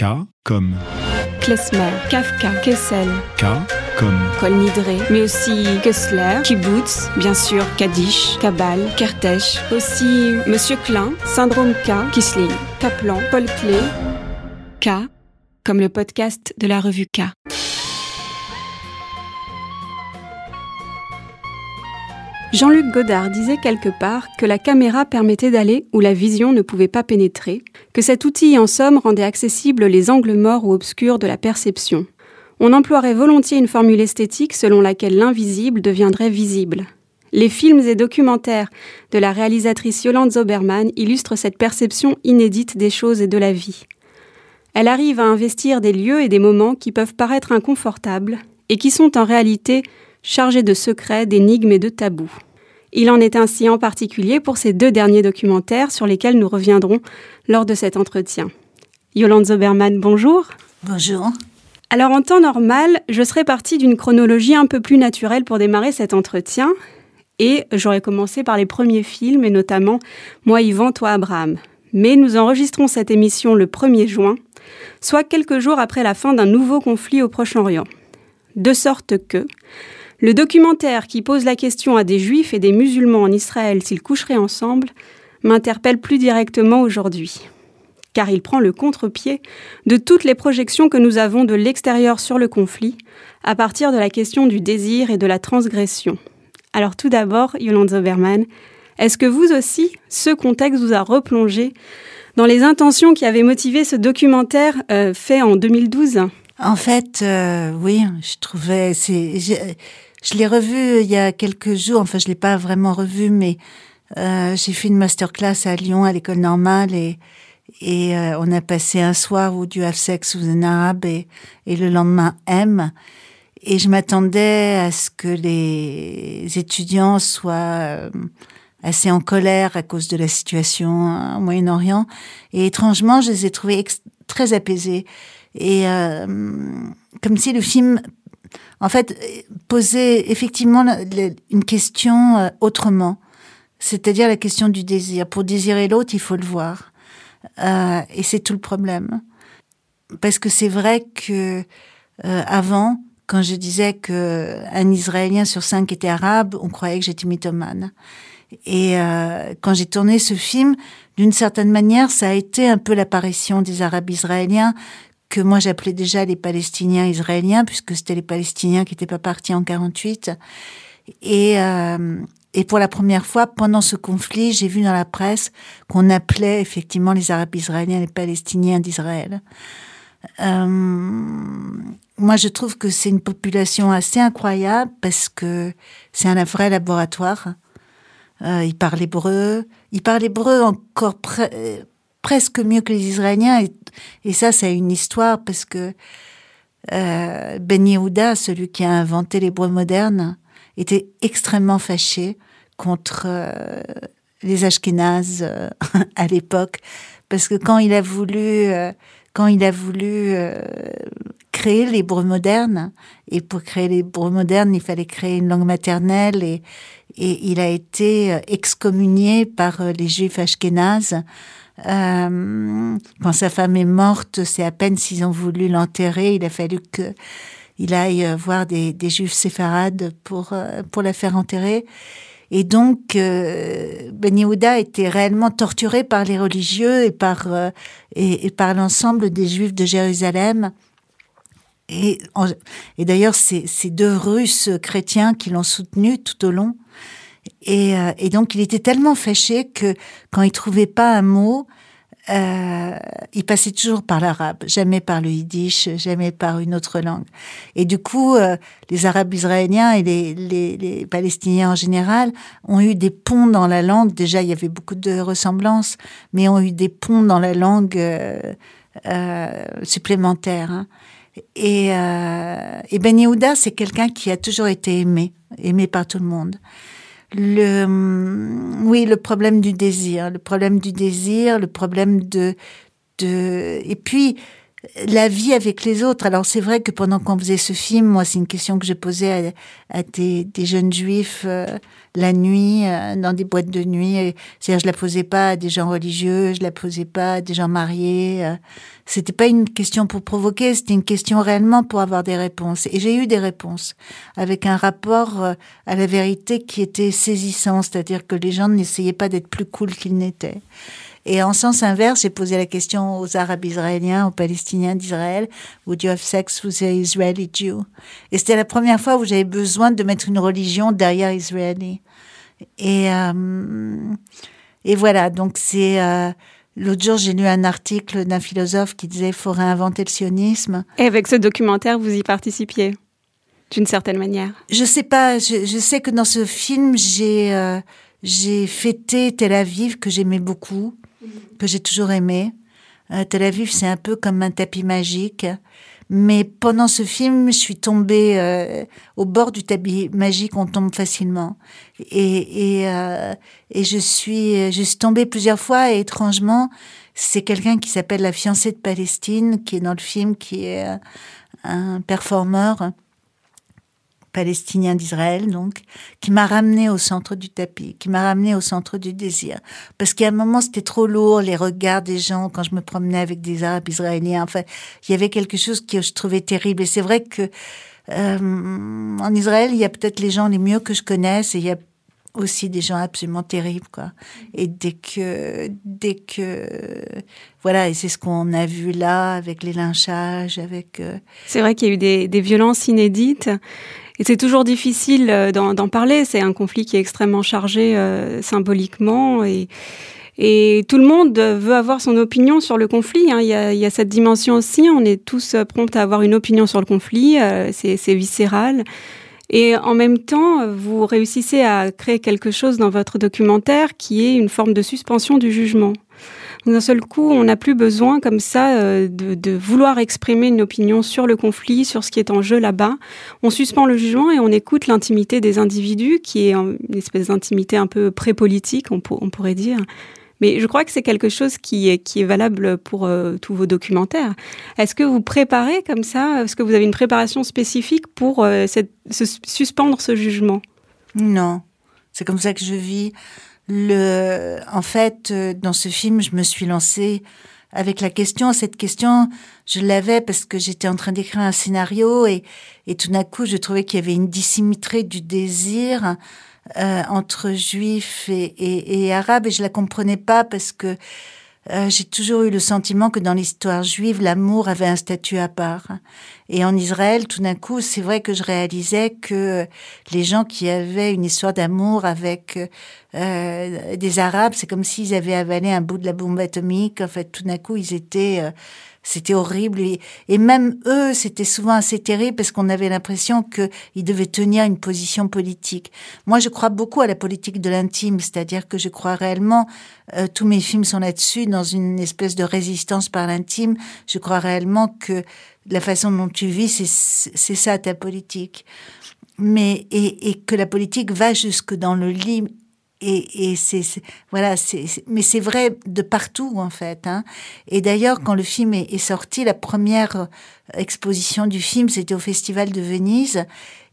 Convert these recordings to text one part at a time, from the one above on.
K comme Klezmer, Kafka, Kessel, K comme Kol mais aussi Kessler, Kibbutz, bien sûr Kaddish, Kabal, Kertész, aussi Monsieur Klein, Syndrome K, Kisling, Kaplan, Paul Klee, K, comme le podcast de la revue K. Jean-Luc Godard disait quelque part que la caméra permettait d'aller où la vision ne pouvait pas pénétrer, que cet outil en somme rendait accessibles les angles morts ou obscurs de la perception. On emploierait volontiers une formule esthétique selon laquelle l'invisible deviendrait visible. Les films et documentaires de la réalisatrice Yolande Zoberman illustrent cette perception inédite des choses et de la vie. Elle arrive à investir des lieux et des moments qui peuvent paraître inconfortables et qui sont en réalité chargés de secrets, d'énigmes et de tabous. Il en est ainsi en particulier pour ces deux derniers documentaires sur lesquels nous reviendrons lors de cet entretien. Yolande Zoberman, bonjour. Bonjour. Alors en temps normal, je serais partie d'une chronologie un peu plus naturelle pour démarrer cet entretien, et j'aurais commencé par les premiers films, et notamment Moi Yvan, toi Abraham. Mais nous enregistrons cette émission le 1er juin, soit quelques jours après la fin d'un nouveau conflit au Proche-Orient. De sorte que, le documentaire qui pose la question à des juifs et des musulmans en Israël s'ils coucheraient ensemble m'interpelle plus directement aujourd'hui. Car il prend le contre-pied de toutes les projections que nous avons de l'extérieur sur le conflit, à partir de la question du désir et de la transgression. Alors tout d'abord, Yolande Zoberman, est-ce que vous aussi, ce contexte vous a replongé dans les intentions qui avaient motivé ce documentaire euh, fait en 2012 En fait, euh, oui, je trouvais... c'est je l'ai revu il y a quelques jours, enfin je l'ai pas vraiment revu, mais euh, j'ai fait une masterclass à Lyon à l'école normale et, euh, on a passé un soir où du have sex with an arabe et, le lendemain M. Et je m'attendais à ce que les étudiants soient euh, assez en colère à cause de la situation au Moyen-Orient. Et étrangement, je les ai trouvés très apaisés. Et euh, comme si le film en fait, poser effectivement une question euh, autrement, c'est-à-dire la question du désir. Pour désirer l'autre, il faut le voir. Euh, et c'est tout le problème. Parce que c'est vrai que euh, avant, quand je disais que un Israélien sur cinq était arabe, on croyait que j'étais mythomane. Et euh, quand j'ai tourné ce film, d'une certaine manière, ça a été un peu l'apparition des Arabes israéliens que moi j'appelais déjà les Palestiniens israéliens, puisque c'était les Palestiniens qui n'étaient pas partis en 48. Et, euh, et pour la première fois, pendant ce conflit, j'ai vu dans la presse qu'on appelait effectivement les Arabes israéliens les Palestiniens d'Israël. Euh, moi, je trouve que c'est une population assez incroyable parce que c'est un vrai laboratoire. Euh, ils parlent hébreu, ils parlent hébreu encore presque mieux que les Israéliens. Et, ça, c'est une histoire parce que euh, Ben Yehuda, celui qui a inventé l'hébreu moderne, était extrêmement fâché contre euh, les Ashkénazes euh, à l'époque, parce que quand il a voulu, euh, quand il a voulu créer l'hébreu moderne, et pour créer l'hébreu moderne, il fallait créer une langue maternelle, et, et il a été excommunié par les Juifs ashkénazes euh, quand sa femme est morte, c'est à peine s'ils ont voulu l'enterrer. Il a fallu que il aille voir des, juifs séfarades pour euh, pour la faire enterrer. Et donc, euh, Ben Yehuda était réellement torturé par les religieux et par euh, et, par l'ensemble des juifs de Jérusalem. Et, d'ailleurs, c'est ces deux Russes chrétiens qui l'ont soutenu tout au long. Et, euh, et, donc, il était tellement fâché que quand il trouvait pas un mot, euh, il passait toujours par l'arabe, jamais par le yiddish, jamais par une autre langue. Et du coup, euh, les Arabes israéliens et les, les, les, Palestiniens en général ont eu des ponts dans la langue. Déjà, il y avait beaucoup de ressemblances, mais ont eu des ponts dans la langue supplémentaires. Hein. Et, et Ben Yehuda, c'est quelqu'un qui a toujours été aimé, aimé par tout le monde le oui le problème du désir le problème du désir le problème de de et puis la vie avec les autres. Alors c'est vrai que pendant qu'on faisait ce film, moi c'est une question que je posais à, des, jeunes juifs euh, la nuit euh, dans des boîtes de nuit. C'est-à-dire je la posais pas à des gens religieux, je la posais pas à des gens mariés. Euh. C'était pas une question pour provoquer, c'était une question réellement pour avoir des réponses. Et j'ai eu des réponses avec un rapport à la vérité qui était saisissant, c'est-à-dire que les gens n'essayaient pas d'être plus cool qu'ils n'étaient. Et en sens inverse, j'ai posé la question aux Arabes israéliens, aux Palestiniens d'Israël, Would you have sex with an Israeli Jew? Et c'était la première fois où j'avais besoin de mettre une religion derrière Israëli. Et, euh, et voilà, donc c'est... Euh, L'autre jour, j'ai lu un article d'un philosophe qui disait qu'il faut réinventer le sionisme. Et avec ce documentaire, vous y participiez d'une certaine manière Je sais pas. Je, je, sais que dans ce film, j'ai euh, j'ai fêté Tel Aviv que j'aimais beaucoup que j'ai toujours aimé. Euh, Tel Aviv, c'est un peu comme un tapis magique. Mais pendant ce film, je suis tombée euh, au bord du tapis magique, on tombe facilement. Et, et, euh, et je, suis, je suis tombée plusieurs fois et étrangement, c'est quelqu'un qui s'appelle la fiancée de Palestine, qui est dans le film, qui est un performeur palestinien d'Israël, donc, qui m'a ramené au centre du tapis, qui m'a ramené au centre du désir. Parce qu'à un moment, c'était trop lourd, les regards des gens, quand je me promenais avec des Arabes israéliens. Enfin, il y avait quelque chose que je trouvais terrible. Et c'est vrai que, euh, en Israël, il y a peut-être les gens les mieux que je connaisse et il y a aussi des gens absolument terribles quoi et dès que dès que voilà et c'est ce qu'on a vu là avec les lynchages avec euh, c'est vrai qu'il y a eu des, des violences inédites et c'est toujours difficile euh, d'en parler. C'est un conflit qui est extrêmement chargé euh, symboliquement et, et tout le monde veut avoir son opinion sur le conflit. Hein. Il, y a, il, y a, cette dimension aussi. On est tous prompts à avoir une opinion sur le conflit. Euh, c'est viscéral. Et en même temps, vous réussissez à créer quelque chose dans votre documentaire qui est une forme de suspension du jugement d'un seul coup, on n'a plus besoin comme ça euh, de, vouloir exprimer une opinion sur le conflit, sur ce qui est en jeu là-bas. On suspend le jugement et on écoute l'intimité des individus, qui est une espèce d'intimité un peu pré-politique, on, pourrait dire. Mais je crois que c'est quelque chose qui est, valable pour euh, tous vos documentaires. Est-ce que vous préparez comme ça Est-ce que vous avez une préparation spécifique pour euh, suspendre ce jugement? Non, c'est comme ça que je vis. Le, en fait, euh, dans ce film, je me suis lancée avec la question. Cette question, je l'avais parce que j'étais en train d'écrire un scénario et, et tout d'un coup, je trouvais qu'il y avait une dissymétrie du désir euh, entre juifs et, et, et arabes et je la comprenais pas parce que euh, j'ai toujours eu le sentiment que dans l'histoire juive, l'amour avait un statut à part. Et en Israël, tout d'un coup, c'est vrai que je réalisais que les gens qui avaient une histoire d'amour avec euh, des Arabes, c'est comme s'ils avaient avalé un bout de la bombe atomique. En fait, tout d'un coup, ils étaient euh, c'était horrible. Et, même eux, c'était souvent assez terrible parce qu'on avait l'impression qu'ils devaient tenir une position politique. Moi, je crois beaucoup à la politique de l'intime, c'est-à-dire que je crois réellement, euh, tous mes films sont là-dessus, dans une espèce de résistance par l'intime. Je crois réellement que la façon dont tu vis, c'est ça ta politique. Mais, et, et que la politique va jusque dans le lit et, et c'est voilà, c'est mais c'est vrai de partout en fait. Hein. Et d'ailleurs, quand le film est, sorti, la première exposition du film, c'était au Festival de Venise.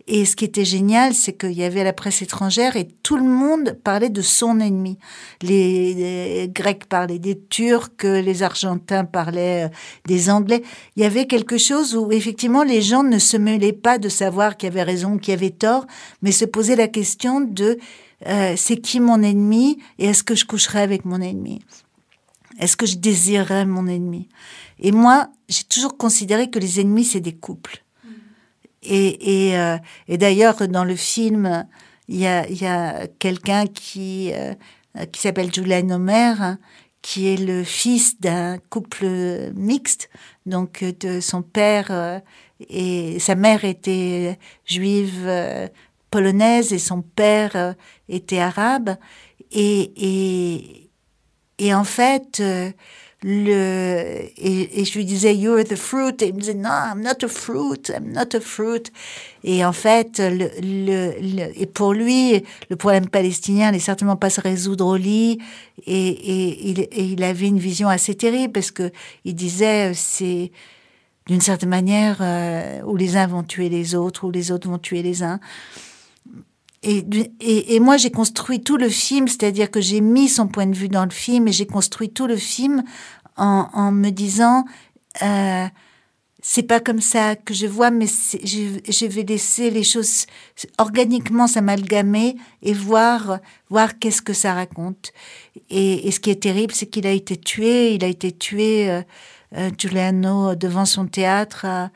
Et ce qui était génial, c'est qu'il y avait la presse étrangère et tout le monde parlait de son ennemi. Les, les, Grecs parlaient des Turcs, les Argentins parlaient euh, des Anglais. Il y avait quelque chose où effectivement les gens ne se mêlaient pas de savoir qui avait raison, qui avait tort, mais se posaient la question de euh, c'est qui mon ennemi et est-ce que je coucherai avec mon ennemi? Est-ce que je désirerais mon ennemi? Et moi, j'ai toujours considéré que les ennemis, c'est des couples. Et, et, euh, et d'ailleurs, dans le film, il y a, y a quelqu'un qui, euh, qui s'appelle Julian Omer, hein, qui est le fils d'un couple mixte, donc de son père et sa mère était juive polonaise et son père euh, était arabe. Et, et, en fait, euh, le, et, je lui disais, You're the fruit. Et il me disait, Non, I'm not a fruit, I'm not a fruit. Et en fait, le, le, et pour lui, le problème palestinien n'est certainement pas se résoudre au lit. Et, et, il, avait une vision assez terrible parce que il disait, c'est, d'une certaine manière, euh, où les uns vont tuer les autres, où les autres vont tuer les uns. Et, et, moi, j'ai construit tout le film, c'est-à-dire que j'ai mis son point de vue dans le film et j'ai construit tout le film en, me disant, euh, c'est pas comme ça que je vois, mais je, vais laisser les choses organiquement s'amalgamer et voir, voir qu'est-ce que ça raconte. Et, et, ce qui est terrible, c'est qu'il a été tué. Il a été tué, euh, euh, Giuliano, devant son théâtre à,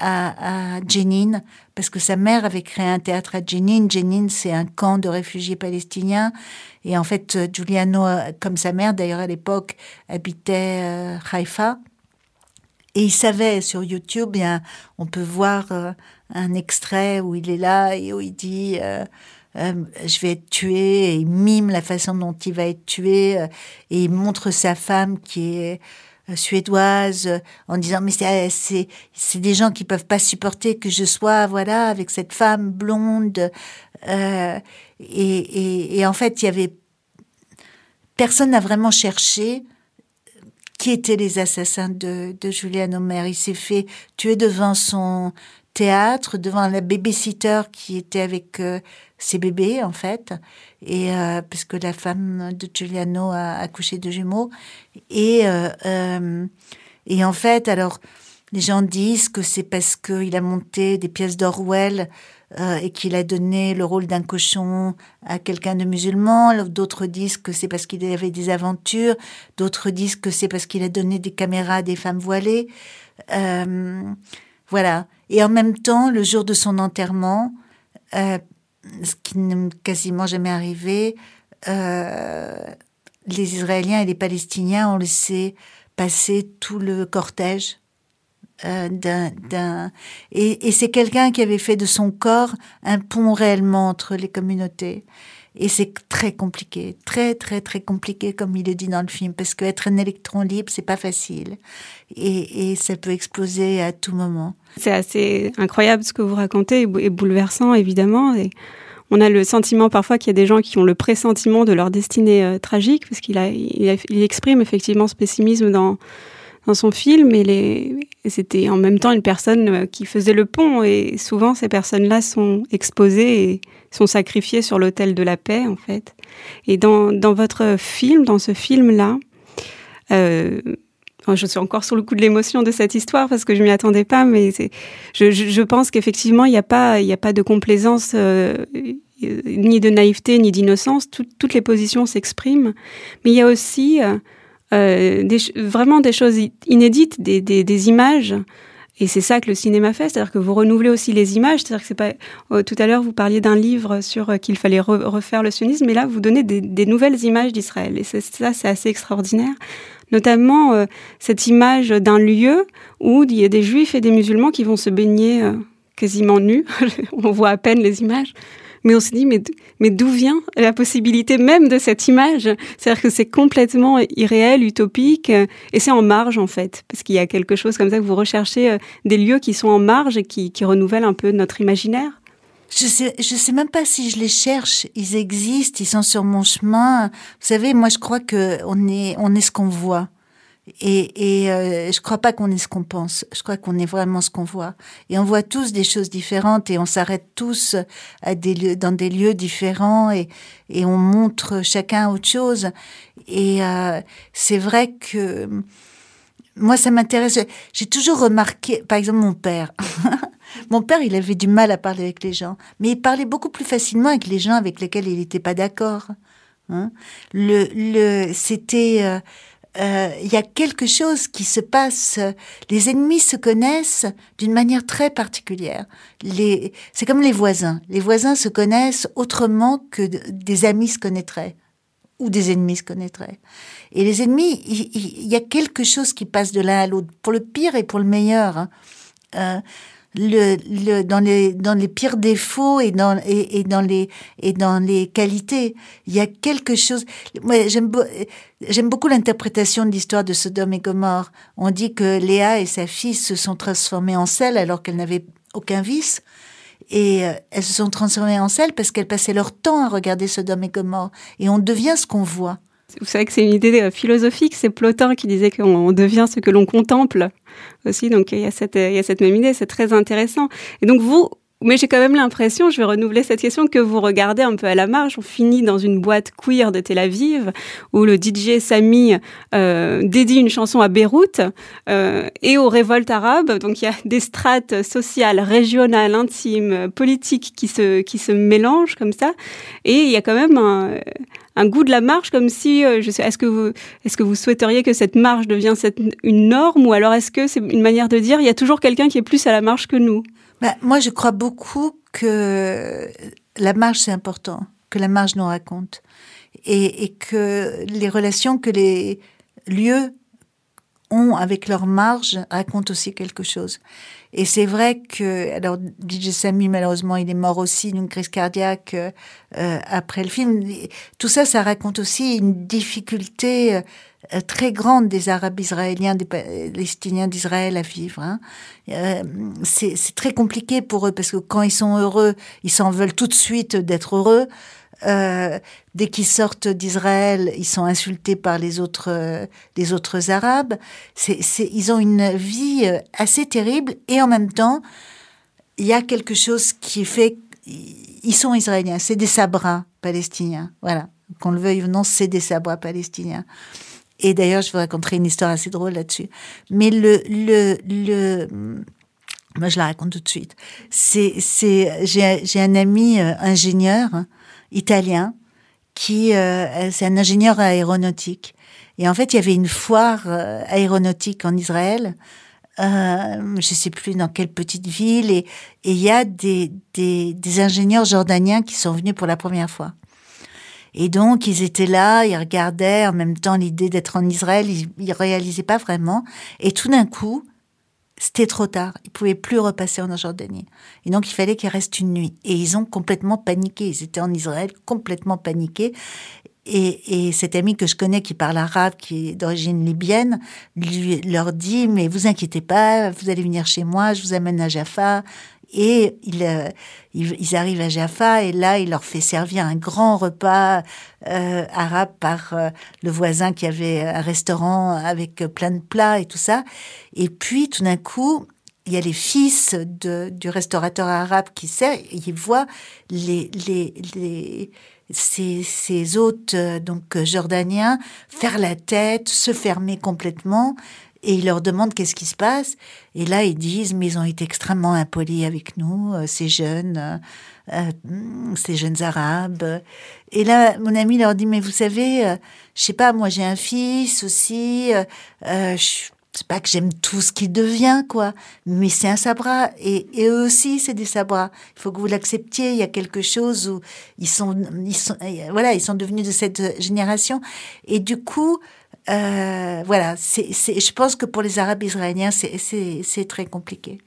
à, Jenin, parce que sa mère avait créé un théâtre à Jenin. Jenin, c'est un camp de réfugiés palestiniens. Et en fait, Giuliano, comme sa mère d'ailleurs à l'époque, habitait euh, Haïfa. Et il savait sur YouTube, bien, on peut voir euh, un extrait où il est là et où il dit euh, euh, je vais être tué et il mime la façon dont il va être tué et il montre sa femme qui est suédoise en disant mais c'est c'est des gens qui peuvent pas supporter que je sois voilà avec cette femme blonde et, et, en fait il y avait personne n'a vraiment cherché qui étaient les assassins de, de Julian Homer. Il s'est fait tuer devant son théâtre, devant la babysitter qui était avec euh, ses bébés, en fait, et euh, parce que la femme de Giuliano a accouché de jumeaux. Et, euh, euh, et en fait, alors, les gens disent que c'est parce qu'il a monté des pièces d'Orwell euh, et qu'il a donné le rôle d'un cochon à quelqu'un de musulman. D'autres disent que c'est parce qu'il avait des aventures. D'autres disent que c'est parce qu'il a donné des caméras à des femmes voilées. Euh, voilà. Et en même temps, le jour de son enterrement, euh, ce qui n'est quasiment jamais arrivé, euh, les Israéliens et les Palestiniens ont laissé passer tout le cortège euh, d'un et, et c'est quelqu'un qui avait fait de son corps un pont réellement entre les communautés et c'est très compliqué très très très compliqué comme il est dit dans le film parce que être un électron libre c'est pas facile. Et, et ça peut exploser à tout moment. C'est assez incroyable ce que vous racontez et bouleversant évidemment. Et on a le sentiment parfois qu'il y a des gens qui ont le pressentiment de leur destinée euh, tragique parce qu'il il, il exprime effectivement ce pessimisme dans son film et, c'était en même temps une personne euh, qui faisait le pont et souvent ces personnes-là sont exposées et sont sacrifiées sur l'autel de la paix en fait. Et dans, dans votre film, dans ce film-là, euh, je suis encore sur le coup de l'émotion de cette histoire parce que je m'y attendais pas, mais je, pense qu'effectivement il n'y a pas n'y a pas de complaisance euh, ni de naïveté ni d'innocence. Tout, toutes les positions s'expriment, mais il y a aussi euh, des, vraiment des choses inédites, des, des, images. Et c'est ça que le cinéma fait, c'est-à-dire que vous renouvelez aussi les images. C'est-à-dire que c'est pas. Oh, tout à l'heure, vous parliez d'un livre sur euh, qu'il fallait re refaire le sionisme, mais là, vous donnez des, nouvelles images d'Israël. Et ça, c'est assez extraordinaire. Notamment euh, cette image d'un lieu où il y a des juifs et des musulmans qui vont se baigner euh, quasiment nus. On voit à peine les images mais on se dit, mais, mais d'où vient la possibilité même de cette image? C'est-à-dire que c'est complètement irréel, utopique, et c'est en marge en fait, parce qu'il y a quelque chose comme ça que vous recherchez euh, des lieux qui sont en marge et qui, qui renouvellent un peu notre imaginaire? Je sais, je sais même pas si je les cherche. Ils existent, ils sont sur mon chemin. Vous savez, moi, je crois que on est, on est ce qu'on voit. Et, et euh, je crois pas qu'on est ce qu'on pense. Je crois qu'on est vraiment ce qu'on voit. Et on voit tous des choses différentes et on s'arrête tous dans des lieux différents et, on montre chacun autre chose. Et euh, c'est vrai que moi, ça m'intéresse. J'ai toujours remarqué, par exemple, mon père. mon père, il avait du mal à parler avec les gens, mais il parlait beaucoup plus facilement avec les gens avec lesquels il n'était pas d'accord. Hein c'était euh, euh, il y a quelque chose qui se passe. Les ennemis se connaissent d'une manière très particulière. Les, c'est comme les voisins. Les voisins se connaissent autrement que des amis se connaîtraient ou des ennemis se connaîtraient. Et les ennemis, il, il y a quelque chose qui passe de l'un à l'autre, pour le pire et pour le meilleur. Hein. Euh, le, le, dans, les, dans les pires défauts et dans, et, et, dans les, et dans les qualités. Il y a quelque chose. Moi, j'aime, j'aime beaucoup l'interprétation de l'histoire de Sodome et Gomorre. On dit que Léa et sa fille se sont transformées en sel alors qu'elles n'avaient aucun vice. Et euh, elles se sont transformées en sel parce qu'elles passaient leur temps à regarder Sodome et Gomorre. Et on devient ce qu'on voit. Vous savez que c'est une idée euh, philosophique, c'est Plotin qui disait qu'on devient ce que l'on contemple aussi, donc il y, a cette, même idée, c'est très intéressant. Et donc vous, mais j'ai quand même l'impression, je vais renouveler cette question, que vous regardez un peu à la marge. On finit dans une boîte queer de Tel Aviv où le DJ Sami euh, dédie une chanson à Beyrouth euh, et aux révoltes arabes. Donc il y a des strates sociales, régionales, intimes, politiques qui se mélangent comme ça. Et il y a quand même un, un goût de la marche comme si, euh, je sais, est-ce que vous, est-ce que vous souhaiteriez que cette marche devienne une norme ou alors est-ce que c'est une manière de dire il y a toujours quelqu'un qui est plus à la marche que nous? Bah, moi, je crois beaucoup que la marge, c'est important, que la marge nous raconte. Et, et, que les relations que les lieux ont avec leur marge racontent aussi quelque chose. Et c'est vrai que, alors, DJ Samy, malheureusement, il est mort aussi d'une crise cardiaque euh, après le film. Tout ça, ça raconte aussi une difficulté euh, euh, très grande des Arabes israéliens, des Palestiniens d'Israël à vivre. Hein. Euh, c'est très compliqué pour eux parce que quand ils sont heureux, ils s'en veulent tout de suite d'être heureux. Euh, dès qu'ils sortent d'Israël, ils sont insultés par les autres, euh, les autres Arabes. Ils ont une vie euh, assez terrible et en même temps, il y a quelque chose qui fait, ils sont israéliens. C'est des sabrins palestiniens. Voilà, qu'on le veuille ou non, c'est des sabrins palestiniens. Et d'ailleurs, je vous raconterai une histoire assez drôle là-dessus. Mais le, le, le, moi, je la raconte tout de suite. C'est, c'est, j'ai, un ami ingénieur hein, italien qui, euh, c'est un ingénieur aéronautique. Et en fait, il y avait une foire euh, aéronautique en Israël. Euh, je sais plus dans quelle petite ville, et il y a des, des, des ingénieurs jordaniens qui sont venus pour la première fois. Et donc, ils étaient là, ils regardaient en même temps l'idée d'être en Israël, ils, ils réalisaient pas vraiment. Et tout d'un coup, c'était trop tard. Ils pouvaient plus repasser en Jordanie. Et donc, il fallait qu'ils restent une nuit. Et ils ont complètement paniqué. Ils étaient en Israël, complètement paniqués. Et, et cet ami que je connais qui parle arabe, qui est d'origine libyenne, lui leur dit, mais vous inquiétez pas, vous allez venir chez moi, je vous amène à Jaffa. Et euh, ils, arrivent à Jaffa et là, il leur fait servir un grand repas euh, arabe par euh, le voisin qui avait un restaurant avec plein de plats et tout ça. Et puis, tout d'un coup, il y a les fils du restaurateur arabe qui sert ils voient les, les, les, ces, ces hôtes donc jordaniens faire la tête, se fermer complètement et il leur demande qu'est-ce qui se passe. Et là, ils disent, mais ils ont été extrêmement impolis avec nous, euh, ces jeunes, euh, euh, ces jeunes arabes. Et là, mon ami leur dit, mais vous savez, euh, je sais pas, moi j'ai un fils aussi, euh, c'est pas que j'aime tout ce qu'il devient, quoi, mais c'est un sabra. Et, et eux aussi, c'est des sabras. Il faut que vous l'acceptiez. Il y a quelque chose où ils sont, ils sont, voilà, ils sont devenus de cette génération. Et du coup, euh, voilà, c'est, je pense que pour les Arabes israéliens, c'est très compliqué.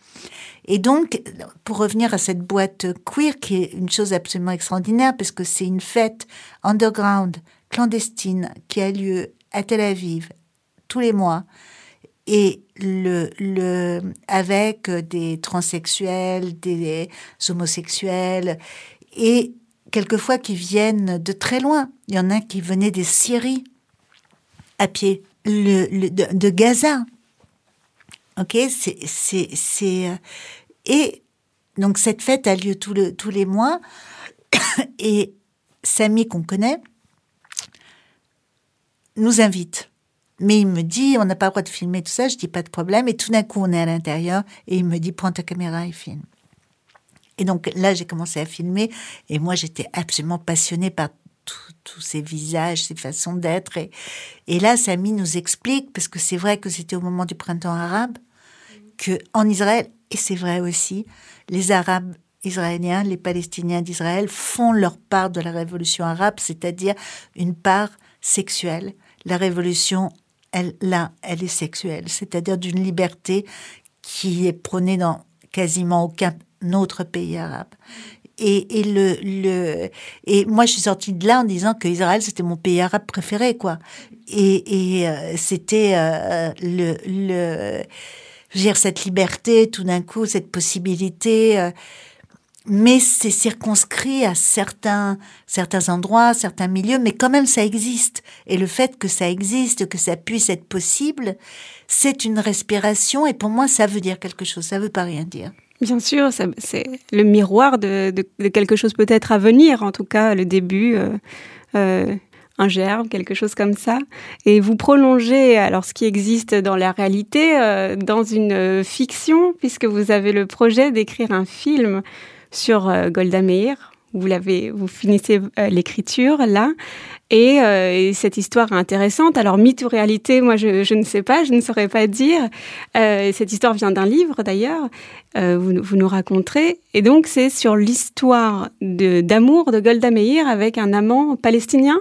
Et donc, pour revenir à cette boîte queer, qui est une chose absolument extraordinaire, parce que c'est une fête underground, clandestine, qui a lieu à Tel Aviv tous les mois, et le, le, avec des transsexuels, des homosexuels, et quelquefois qui viennent de très loin. Il y en a qui venaient des Syries à pied le, de, Gaza. Ok, c'est euh, et donc cette fête a lieu tous, le, tous les mois et Samy qu'on connaît nous invite. Mais il me dit, on n'a pas le droit de filmer tout ça, je dis pas de problème. Et tout d'un coup, on est à l'intérieur et il me dit, prends ta caméra et filme. Et donc là, j'ai commencé à filmer et moi, j'étais absolument passionnée par tous ces visages, ces façons d'être. Et, là, Samy nous explique, parce que c'est vrai que c'était au moment du printemps arabe, que en Israël, et c'est vrai aussi, les Arabes israéliens, les Palestiniens d'Israël font leur part de la révolution arabe, c'est-à-dire une part sexuelle. La révolution, elle, là, elle est sexuelle, c'est-à-dire d'une liberté qui est prônée dans quasiment aucun autre pays arabe. Et, moi je suis sortie de là en disant que Israël c'était mon pays arabe préféré quoi. Et, euh, c'était euh, dire cette liberté tout d'un coup cette possibilité euh, mais c'est circonscrit à certains, certains endroits, certains milieux, mais quand même ça existe. Et le fait que ça existe, que ça puisse être possible, c'est une respiration, et pour moi, ça veut dire quelque chose, ça veut pas rien dire. Bien sûr, c'est le miroir de, de, quelque chose peut-être à venir, en tout cas le début. Euh, euh, un germe, quelque chose comme ça. Et vous prolongez alors ce qui existe dans la réalité euh, dans une fiction, puisque vous avez le projet d'écrire un film sur euh, Golda Meir. Vous l'avez, vous finissez euh, l'écriture là, et, cette histoire est intéressante. Alors mythe ou réalité, moi je, ne sais pas, je ne saurais pas dire. cette histoire vient d'un livre d'ailleurs. Vous, vous, nous raconterez. Et donc c'est sur l'histoire d'amour de, de Golda Meir avec un amant palestinien?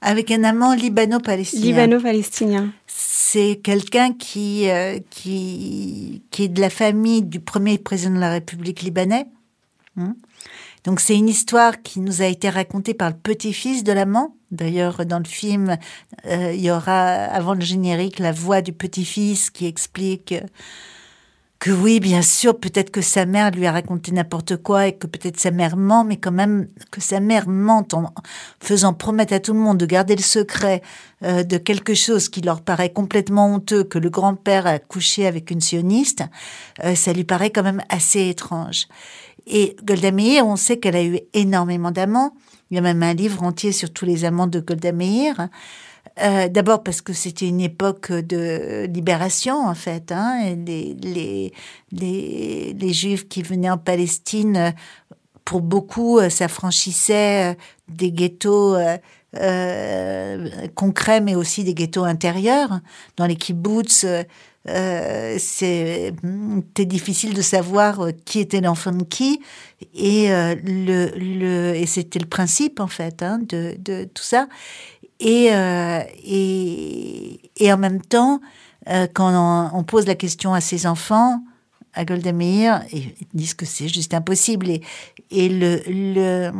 Avec un amant libano-palestinien. Libano-palestinien. C'est quelqu'un qui, euh, qui, qui est de la famille du premier président de la République libanais. Hmm. Donc c'est une histoire qui nous a été racontée par le petit-fils de l'amant. D'ailleurs, dans le film, euh, il y aura, avant le générique, la voix du petit-fils qui explique que oui, bien sûr, peut-être que sa mère lui a raconté n'importe quoi et que peut-être sa mère ment, mais quand même que sa mère ment en faisant promettre à tout le monde de garder le secret euh, de quelque chose qui leur paraît complètement honteux, que le grand-père a couché avec une sioniste, euh, ça lui paraît quand même assez étrange. Et Golda Meir, on sait qu'elle a eu énormément d'amants. Il y a même un livre entier sur tous les amants de Golda Meir. Euh, d'abord parce que c'était une époque de libération en fait. Hein, les, les, les, Juifs qui venaient en Palestine, pour beaucoup, euh, s'affranchissaient euh, des ghettos concrets, mais aussi des ghettos intérieurs. Dans les kibbutz, euh, c'était difficile de savoir qui était l'enfant de qui et le, le et c'était le principe en fait hein, de, de tout ça et, euh, et, et, en même temps, euh, quand on, pose la question à ses enfants, à Golda Meir, ils disent que c'est juste impossible. Et, et, le, le,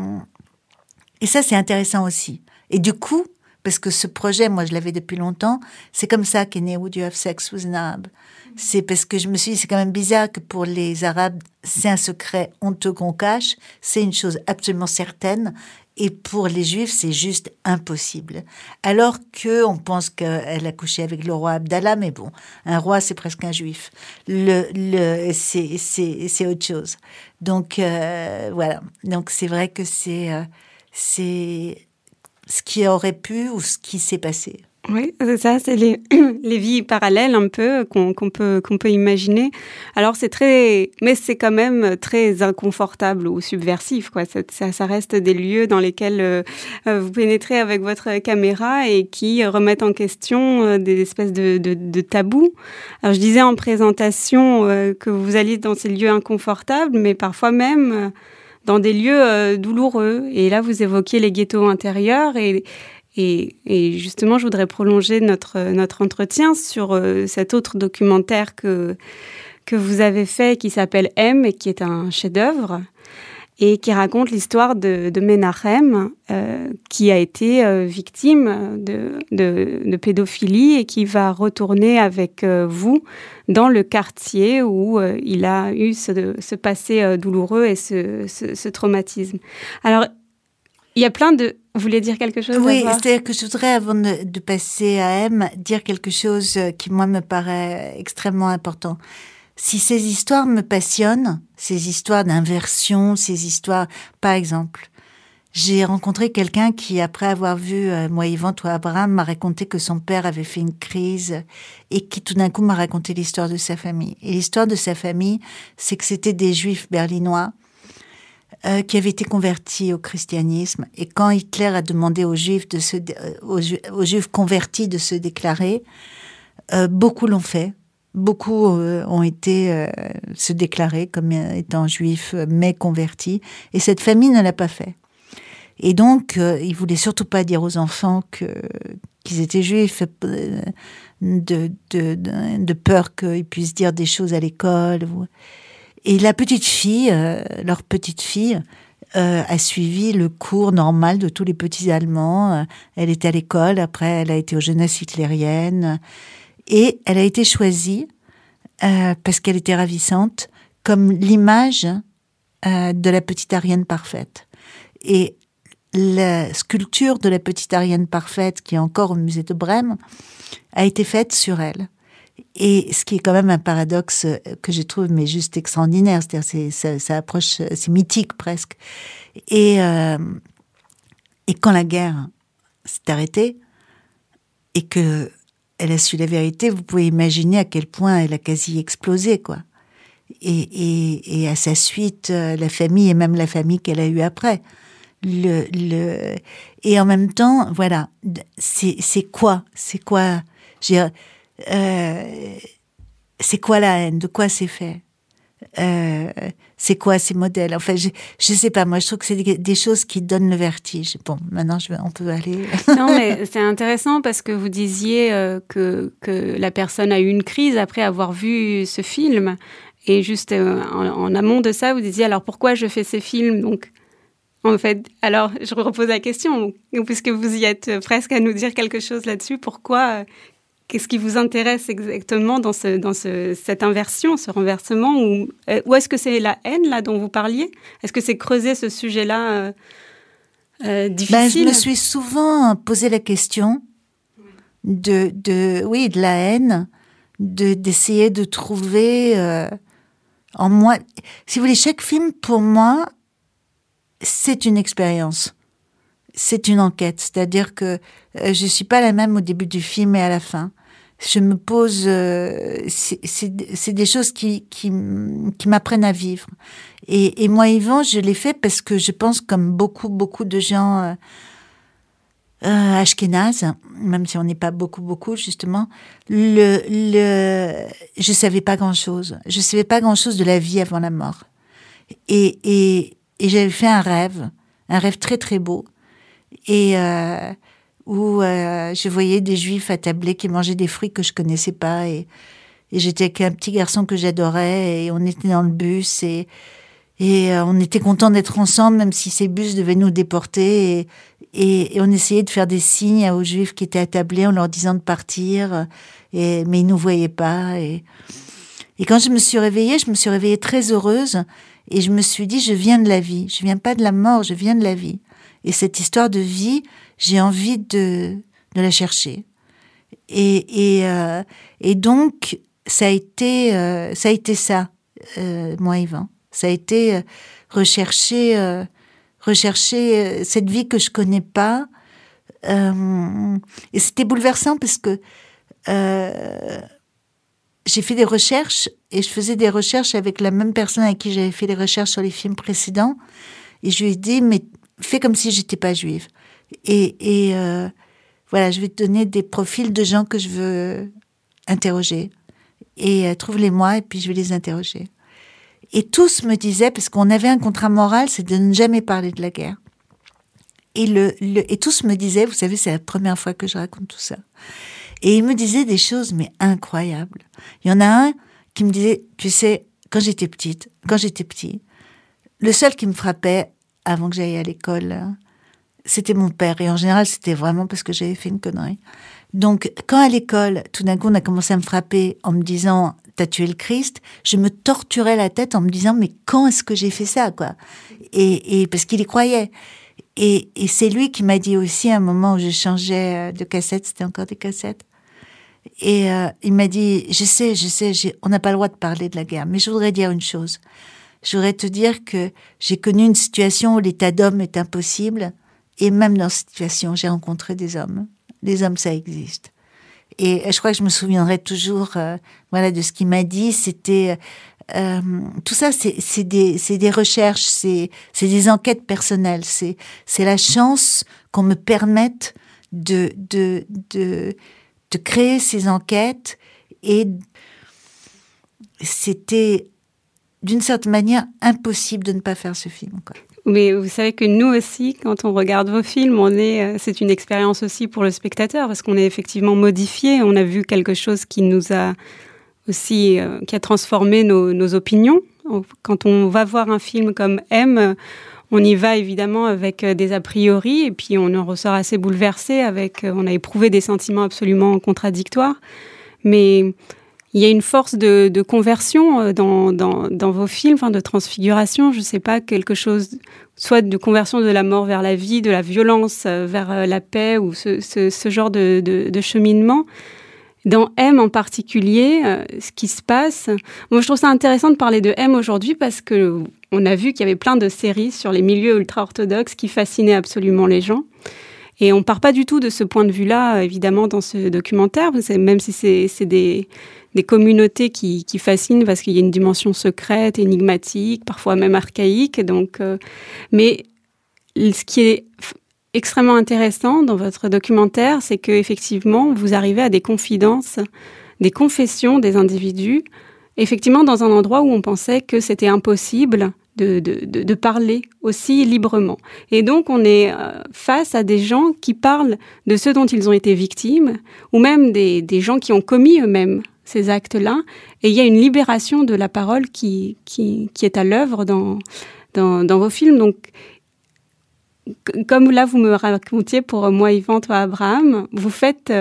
et ça, c'est intéressant aussi. Et du coup, parce que ce projet, moi, je l'avais depuis longtemps, c'est comme ça qu'est né Would You Have Sex with an Arab? C'est parce que je me suis dit, c'est quand même bizarre que pour les Arabes, c'est un secret honteux qu'on cache, c'est une chose absolument certaine, et pour les Juifs, c'est juste impossible. Alors que on pense qu'elle a couché avec le roi Abdallah, mais bon, un roi, c'est presque un Juif. Le, le, c'est, c'est, c'est autre chose. Donc euh, voilà. Donc c'est vrai que c'est, euh, c'est ce qui aurait pu ou ce qui s'est passé. Oui, c'est ça, c'est les, vies parallèles un peu qu'on peut, qu'on peut imaginer. Alors c'est très, mais c'est quand même très inconfortable ou subversif, quoi. Ça, reste des lieux dans lesquels euh, euh, vous pénétrez avec votre caméra et qui remettent en question euh, des espèces de, de, de, tabous. Alors je disais en présentation que vous alliez dans ces lieux inconfortables, mais parfois même dans des lieux douloureux. Et là, vous évoquiez les ghettos intérieurs et justement, je voudrais prolonger notre, notre entretien sur euh, cet autre documentaire que, que vous avez fait qui s'appelle M et qui est un chef-d'œuvre et qui raconte l'histoire de, de Menachem, euh, qui a été euh, victime de, de, pédophilie et qui va retourner avec vous dans le quartier où il a eu ce, ce passé douloureux et ce, ce, ce traumatisme. Alors, il y a plein de... Vous voulez dire quelque chose Oui, c'est-à-dire que je voudrais, avant de, passer à M, dire quelque chose qui, moi, me paraît extrêmement important. Si ces histoires me passionnent, ces histoires d'inversion, ces histoires... Par exemple, j'ai rencontré quelqu'un qui, après avoir vu euh, Moi, Yvan, Abraham, m'a raconté que son père avait fait une crise et qui, tout d'un coup, m'a raconté l'histoire de sa famille. Et l'histoire de sa famille, c'est que c'était des juifs berlinois euh, qui avait été converti au christianisme. Et quand Hitler a demandé aux juifs, euh, convertis de se déclarer, euh, beaucoup l'ont fait. Beaucoup ont été se déclarer comme étant juifs mais convertis. Et cette famille ne l'a pas fait. Et donc, il voulait surtout pas dire aux enfants qu'ils étaient juifs, de, peur qu'ils puissent dire des choses à l'école. Et la petite fille, euh, leur petite fille, euh, a suivi le cours normal de tous les petits Allemands. Euh, elle était à l'école, après elle a été aux jeunesses hitlériennes. Et elle a été choisie, parce qu'elle était ravissante, comme l'image euh, de la petite Ariane parfaite. Et la sculpture de la petite Ariane parfaite, qui est encore au musée de Brême, a été faite sur elle. Et ce qui est quand même un paradoxe que je trouve mais juste extraordinaire, c'est-à-dire ça, approche, c'est mythique presque. Euh, et quand la guerre s'est arrêtée et que elle a su la vérité, vous pouvez imaginer à quel point elle a quasi explosé, quoi. Et, et, et à sa suite, euh, la famille et même la famille qu'elle a eue après. Le, le, et en même temps, voilà, c'est quoi? C'est quoi euh, C'est quoi la haine? De quoi c'est fait? Euh, c'est quoi ces modèles? Enfin, je, je sais pas. Moi, je trouve que c'est des, choses qui donnent le vertige. Bon, maintenant, on peut aller. non, mais c'est intéressant parce que vous disiez euh, que, la personne a eu une crise après avoir vu ce film. Et juste euh, en, amont de ça, vous disiez alors pourquoi je fais ces films? Donc, en fait, alors je repose la question, puisque vous y êtes presque à nous dire quelque chose là-dessus, pourquoi Qu'est-ce qui vous intéresse exactement dans, ce, dans ce, cette inversion, ce renversement Ou, euh, ou est-ce que c'est la haine là dont vous parliez? Est-ce que c'est creuser ce sujet-là euh, euh difficile ben, Je me suis souvent posé la question de, de oui, de la haine, de d'essayer de trouver euh, en moi. Si vous voulez, chaque film pour moi, c'est une expérience. C'est une enquête, c'est-à-dire que euh, je suis pas la même au début du film et à la fin je me pose, euh, c'est des choses qui, qui, qui m'apprennent à vivre. Et, et, moi, Yvan, je l'ai fait parce que je pense, comme beaucoup, beaucoup de gens euh, euh, ashkénazes, même si on n'est pas beaucoup, beaucoup, justement, le, le, je savais pas grand-chose. Je savais pas grand-chose de la vie avant la mort. Et, et, et j'avais fait un rêve, un rêve très, très beau. Et... Euh, où euh, je voyais des juifs attablés qui mangeaient des fruits que je connaissais pas et, j'étais avec un petit garçon que j'adorais et on était dans le bus et, euh, on était content d'être ensemble même si ces bus devaient nous déporter et, on essayait de faire des signes aux juifs qui étaient attablés en leur disant de partir et, mais ils nous voyaient pas et, et quand je me suis réveillée, je me suis réveillée très heureuse et je me suis dit je viens de la vie, je viens pas de la mort, je viens de la vie. Et cette histoire de vie, j'ai envie de, la chercher. Euh, et donc, ça a été, euh, ça, euh, moi, Yvan. Ça a été rechercher, rechercher cette vie que je connais pas. et c'était bouleversant parce que j'ai fait des recherches et je faisais des recherches avec la même personne avec qui j'avais fait les recherches sur les films précédents. Et je lui ai dit, mais fais comme si j'étais pas juive. Et, euh, voilà, je vais te donner des profils de gens que je veux interroger. Et euh, trouve-les-moi et puis je vais les interroger. Et tous me disaient, parce qu'on avait un contrat moral, c'est de ne jamais parler de la guerre. Et, le, et tous me disaient, vous savez, c'est la première fois que je raconte tout ça. Et ils me disaient des choses, mais incroyables. Il y en a un qui me disait, tu sais, quand j'étais petite, quand j'étais petit, le seul qui me frappait avant que j'aille à l'école, c'était mon père. Et en général, c'était vraiment parce que j'avais fait une connerie. Donc, quand à l'école, tout d'un coup, on a commencé à me frapper en me disant t'as tué le Christ, je me torturais la tête en me disant mais quand est-ce que j'ai fait ça quoi? Et, parce qu'il y croyait. Et, et c'est lui qui m'a dit aussi à un moment où je changeais euh, de cassette, c'était encore des cassettes. Et euh, il m'a dit je sais, je sais, on n'a pas le droit de parler de la guerre, mais je voudrais dire une chose. Je voudrais te dire que j'ai connu une situation où l'état d'homme est impossible et même dans cette situation, j'ai rencontré des hommes. Les hommes, ça existe. Et je crois que je me souviendrai toujours, euh, voilà, de ce qu'il m'a dit. C'était euh, tout ça, c'est des, des recherches, c'est des enquêtes personnelles. C'est c'est la chance qu'on me permette de, de de de créer ces enquêtes et c'était d'une certaine manière impossible de ne pas faire ce film. Quoi. Mais vous savez que nous aussi, quand on regarde vos films, on est, euh, c'est une expérience aussi pour le spectateur parce qu'on est effectivement modifié. On a vu quelque chose qui nous a aussi, euh, qui a transformé nos, nos, opinions. Quand on va voir un film comme M, on y va évidemment avec euh, des a priori et puis on en ressort assez bouleversé avec, on a éprouvé des sentiments absolument contradictoires. Mais il y a une force de, conversion euh, dans, dans, vos films, de transfiguration, je ne sais pas, quelque chose, soit de conversion de la mort vers la vie, de la violence euh, vers euh, la paix, ou ce, ce, genre de, de, cheminement. Dans M en particulier, ce qui se passe, moi je trouve ça intéressant de parler de M aujourd'hui parce que on a vu qu'il y avait plein de séries sur les milieux ultra-orthodoxes qui fascinaient absolument les gens. Et on part pas du tout de ce point de vue-là, évidemment, dans ce documentaire, même si c'est des, communautés qui, qui fascinent parce qu'il y a une dimension secrète, énigmatique, parfois même archaïque. Donc, euh, mais ce qui est extrêmement intéressant dans votre documentaire, c'est que effectivement, vous arrivez à des confidences, des confessions des individus, effectivement dans un endroit où on pensait que c'était impossible de, de, de, parler aussi librement. Et donc, on est euh, face à des gens qui parlent de ce dont ils ont été victimes, ou même des, des gens qui ont commis eux-mêmes ces actes-là. Et il y a une libération de la parole qui, qui, est à l'œuvre dans, dans, vos films. Donc, comme là, vous me racontiez pour moi, Yvan, toi, Abraham, vous faites,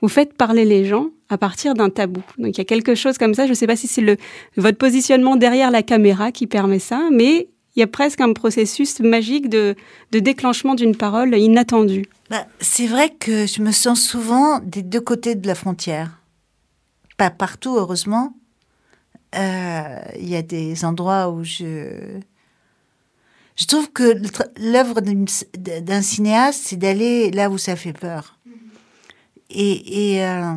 vous faites parler les gens à partir d'un tabou. Donc, il y a quelque chose comme ça. Je ne sais pas si c'est le, votre positionnement derrière la caméra qui permet ça, mais il y a presque un processus magique de, déclenchement d'une parole inattendue. Bah, c'est vrai que je me sens souvent des deux côtés de la frontière pas partout, heureusement. Euh, il y a des endroits où je... Je trouve que l'œuvre d'un cinéaste, c'est d'aller là où ça fait peur. Et, et euh,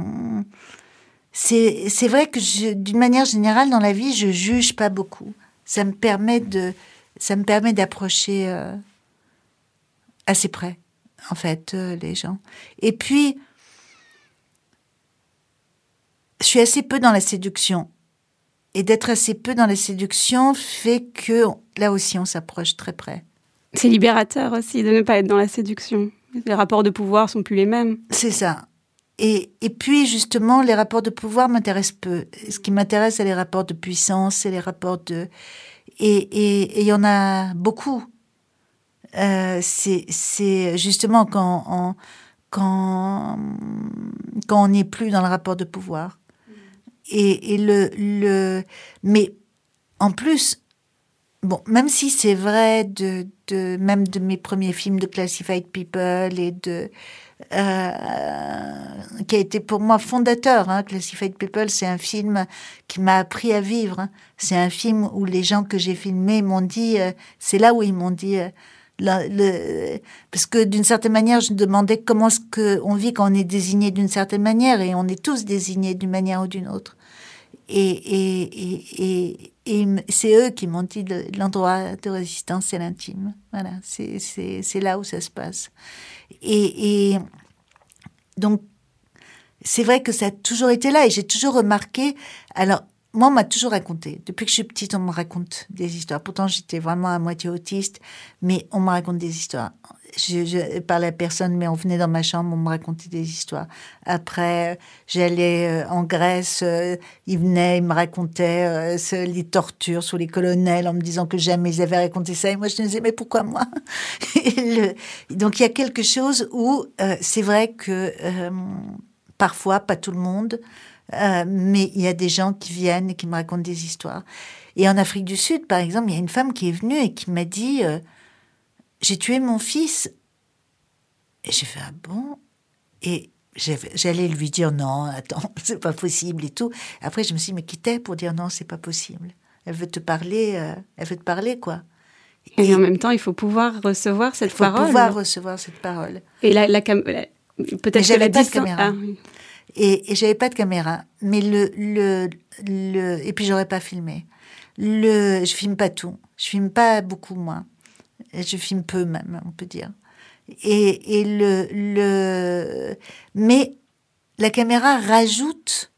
c'est vrai que d'une manière générale, dans la vie, je juge pas beaucoup. Ça me permet de, ça me permet d'approcher euh, assez près, en fait, les gens. Et puis, je suis assez peu dans la séduction. Et d'être assez peu dans la séduction fait que là aussi on s'approche très près. C'est libérateur aussi de ne pas être dans la séduction. Les rapports de pouvoir sont plus les mêmes. C'est ça. Et, et, puis justement, les rapports de pouvoir m'intéressent peu. Ce qui m'intéresse, c'est les rapports de puissance, c'est les rapports de... Et il y en a beaucoup. Euh, c'est justement quand on, quand, quand on n'est plus dans le rapport de pouvoir. Et, le, le, mais en plus, bon, même si c'est vrai de, de, même de mes premiers films de Classified People et de, euh, qui a été pour moi fondateur. Hein. Classified People, c'est un film qui m'a appris à vivre. Hein. C'est un film où les gens que j'ai filmés m'ont dit, euh, c'est là où ils m'ont dit, euh, parce que d'une certaine manière, je me demandais comment est-ce qu'on vit quand on est désigné d'une certaine manière, et on est tous désignés d'une manière ou d'une autre. Et, et c'est eux qui m'ont dit l'endroit de résistance, c'est l'intime. Voilà, c'est là où ça se passe. Et, donc, c'est vrai que ça a toujours été là, et j'ai toujours remarqué. Alors, moi, on m'a toujours raconté. Depuis que je suis petite, on me raconte des histoires. Pourtant, j'étais vraiment à moitié autiste, mais on me raconte des histoires. Je, je parlais à personne, mais on venait dans ma chambre, on me racontait des histoires. Après, j'allais euh, en Grèce, euh, ils venaient, ils me racontaient euh, les tortures sous les colonels en me disant que jamais ils avaient raconté ça. Et moi, je me disais, mais pourquoi moi? Donc, il y a quelque chose où c'est vrai que parfois, pas tout le monde, euh, mais il y a des gens qui viennent et qui me racontent des histoires. Et en Afrique du Sud, par exemple, il y a une femme qui est venue et qui m'a dit euh, J'ai tué mon fils. Et j'ai fait Ah bon? Et j'allais lui dire Non, attends, c'est pas possible et tout. Après, je me suis dit Mais qui t'es pour dire non, c'est pas possible? Elle veut te parler, euh, elle veut te parler, quoi. Et, en même temps, il faut pouvoir recevoir cette parole. Il faut pouvoir recevoir cette parole. Et la, la, peut-être que la distance. Caméra. Ah et, et j'avais pas de caméra. Mais le, le, le et puis j'aurais pas filmé. Le, je filme pas tout. Je filme pas beaucoup moins. Je filme peu même, on peut dire. Et, et le, le, mais la caméra rajoute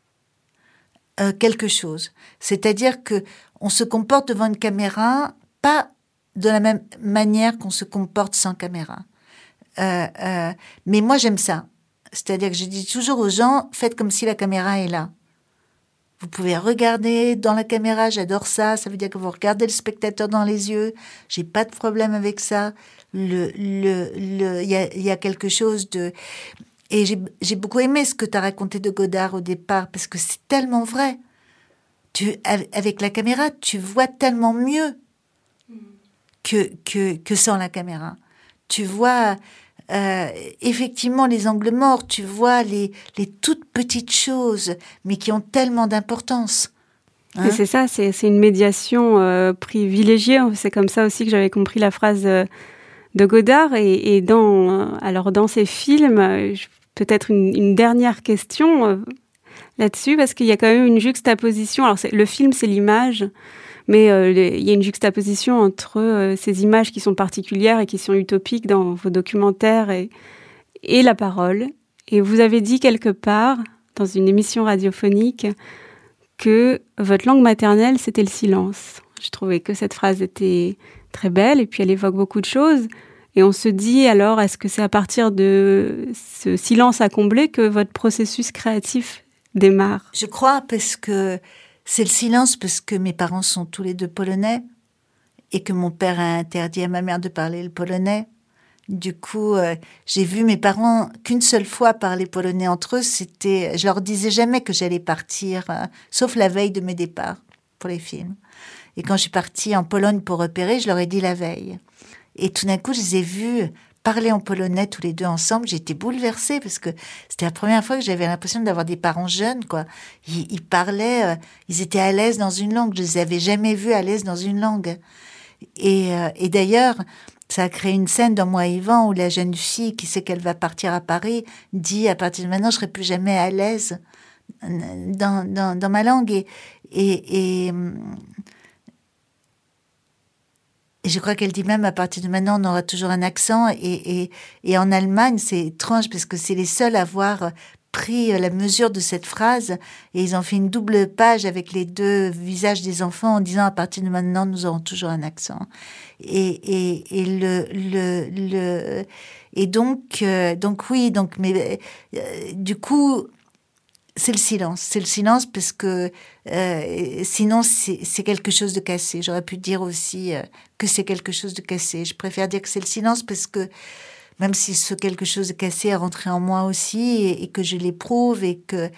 euh, quelque chose. C'est-à-dire que on se comporte devant une caméra pas de la même manière qu'on se comporte sans caméra. Euh, euh, mais moi j'aime ça. C'est-à-dire que je dis toujours aux gens, faites comme si la caméra est là. Vous pouvez regarder dans la caméra, j'adore ça. Ça veut dire que vous regardez le spectateur dans les yeux. J'ai pas de problème avec ça. Le, le, le, il y a, y a quelque chose de. Et j'ai beaucoup aimé ce que tu as raconté de Godard au départ, parce que c'est tellement vrai. Tu, avec la caméra, tu vois tellement mieux que, que, que sans la caméra. Tu vois euh, effectivement les angles morts, tu vois les, les toutes petites choses, mais qui ont tellement d'importance. Hein c'est ça, c'est une médiation euh, privilégiée. C'est comme ça aussi que j'avais compris la phrase euh, de Godard. Et, dans, alors dans ces films, peut-être une, une, dernière question là-dessus, parce qu'il y a quand même une juxtaposition. Alors le film, c'est l'image, mais euh, il y a une juxtaposition entre euh, ces images qui sont particulières et qui sont utopiques dans vos documentaires et, et la parole. Et vous avez dit quelque part, dans une émission radiophonique, que votre langue maternelle, c'était le silence. Je trouvais que cette phrase était très belle et puis elle évoque beaucoup de choses. Et on se dit alors, est-ce que c'est à partir de ce silence à combler que votre processus créatif démarre? Je crois parce que c'est le silence parce que mes parents sont tous les deux polonais et que mon père a interdit à ma mère de parler le polonais. Du coup, euh, j'ai vu mes parents qu'une seule fois parler polonais entre eux. C'était, je leur disais jamais que j'allais partir, euh, sauf la veille de mes départs pour les films. Et quand je suis partie en Pologne pour repérer, je leur ai dit la veille. Et tout d'un coup, je les ai vus parler en polonais tous les deux ensemble, j'étais bouleversée parce que c'était la première fois que j'avais l'impression d'avoir des parents jeunes, quoi. Ils, parlaient, euh, ils étaient à l'aise dans une langue. Je les avais jamais vus à l'aise dans une langue. Et, euh, et d'ailleurs, ça a créé une scène dans Moi Yvan où la jeune fille qui sait qu'elle va partir à Paris dit à partir de maintenant, je serai plus jamais à l'aise dans, dans, dans ma langue. Et, et, et et je crois qu'elle dit même à partir de maintenant, on aura toujours un accent. Et, et, et en Allemagne, c'est étrange parce que c'est les seuls à avoir pris la mesure de cette phrase et ils ont fait une double page avec les deux visages des enfants en disant à partir de maintenant, nous aurons toujours un accent. Et, et, et le, le, le, et donc, euh, donc oui, donc, mais euh, du coup, c'est le silence. C'est le silence parce que euh, sinon, c'est quelque chose de cassé. J'aurais pu dire aussi euh, que c'est quelque chose de cassé. Je préfère dire que c'est le silence parce que même si ce quelque chose de cassé est rentré en moi aussi et que je l'éprouve et que...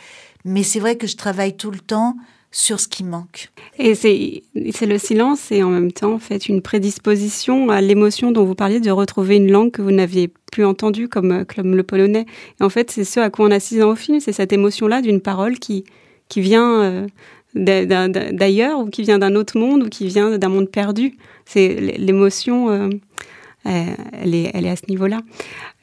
Mais c'est vrai que je travaille tout le temps sur ce qui manque. Et c'est le silence et en même temps en fait une prédisposition à l'émotion dont vous parliez de retrouver une langue que vous n'aviez plus entendue comme, comme le polonais. Et en fait c'est ce à quoi on assiste dans le film, c'est cette émotion-là d'une parole qui, qui vient euh, d'ailleurs ou qui vient d'un autre monde ou qui vient d'un monde perdu. C'est l'émotion, euh, elle, est, elle est à ce niveau-là.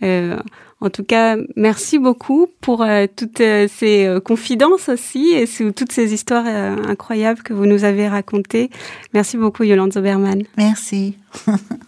Euh, en tout cas, merci beaucoup pour euh, toutes euh, ces euh, confidences aussi et toutes ces histoires incroyables que vous nous avez racontées. Merci beaucoup, Yolande Zoberman. Merci.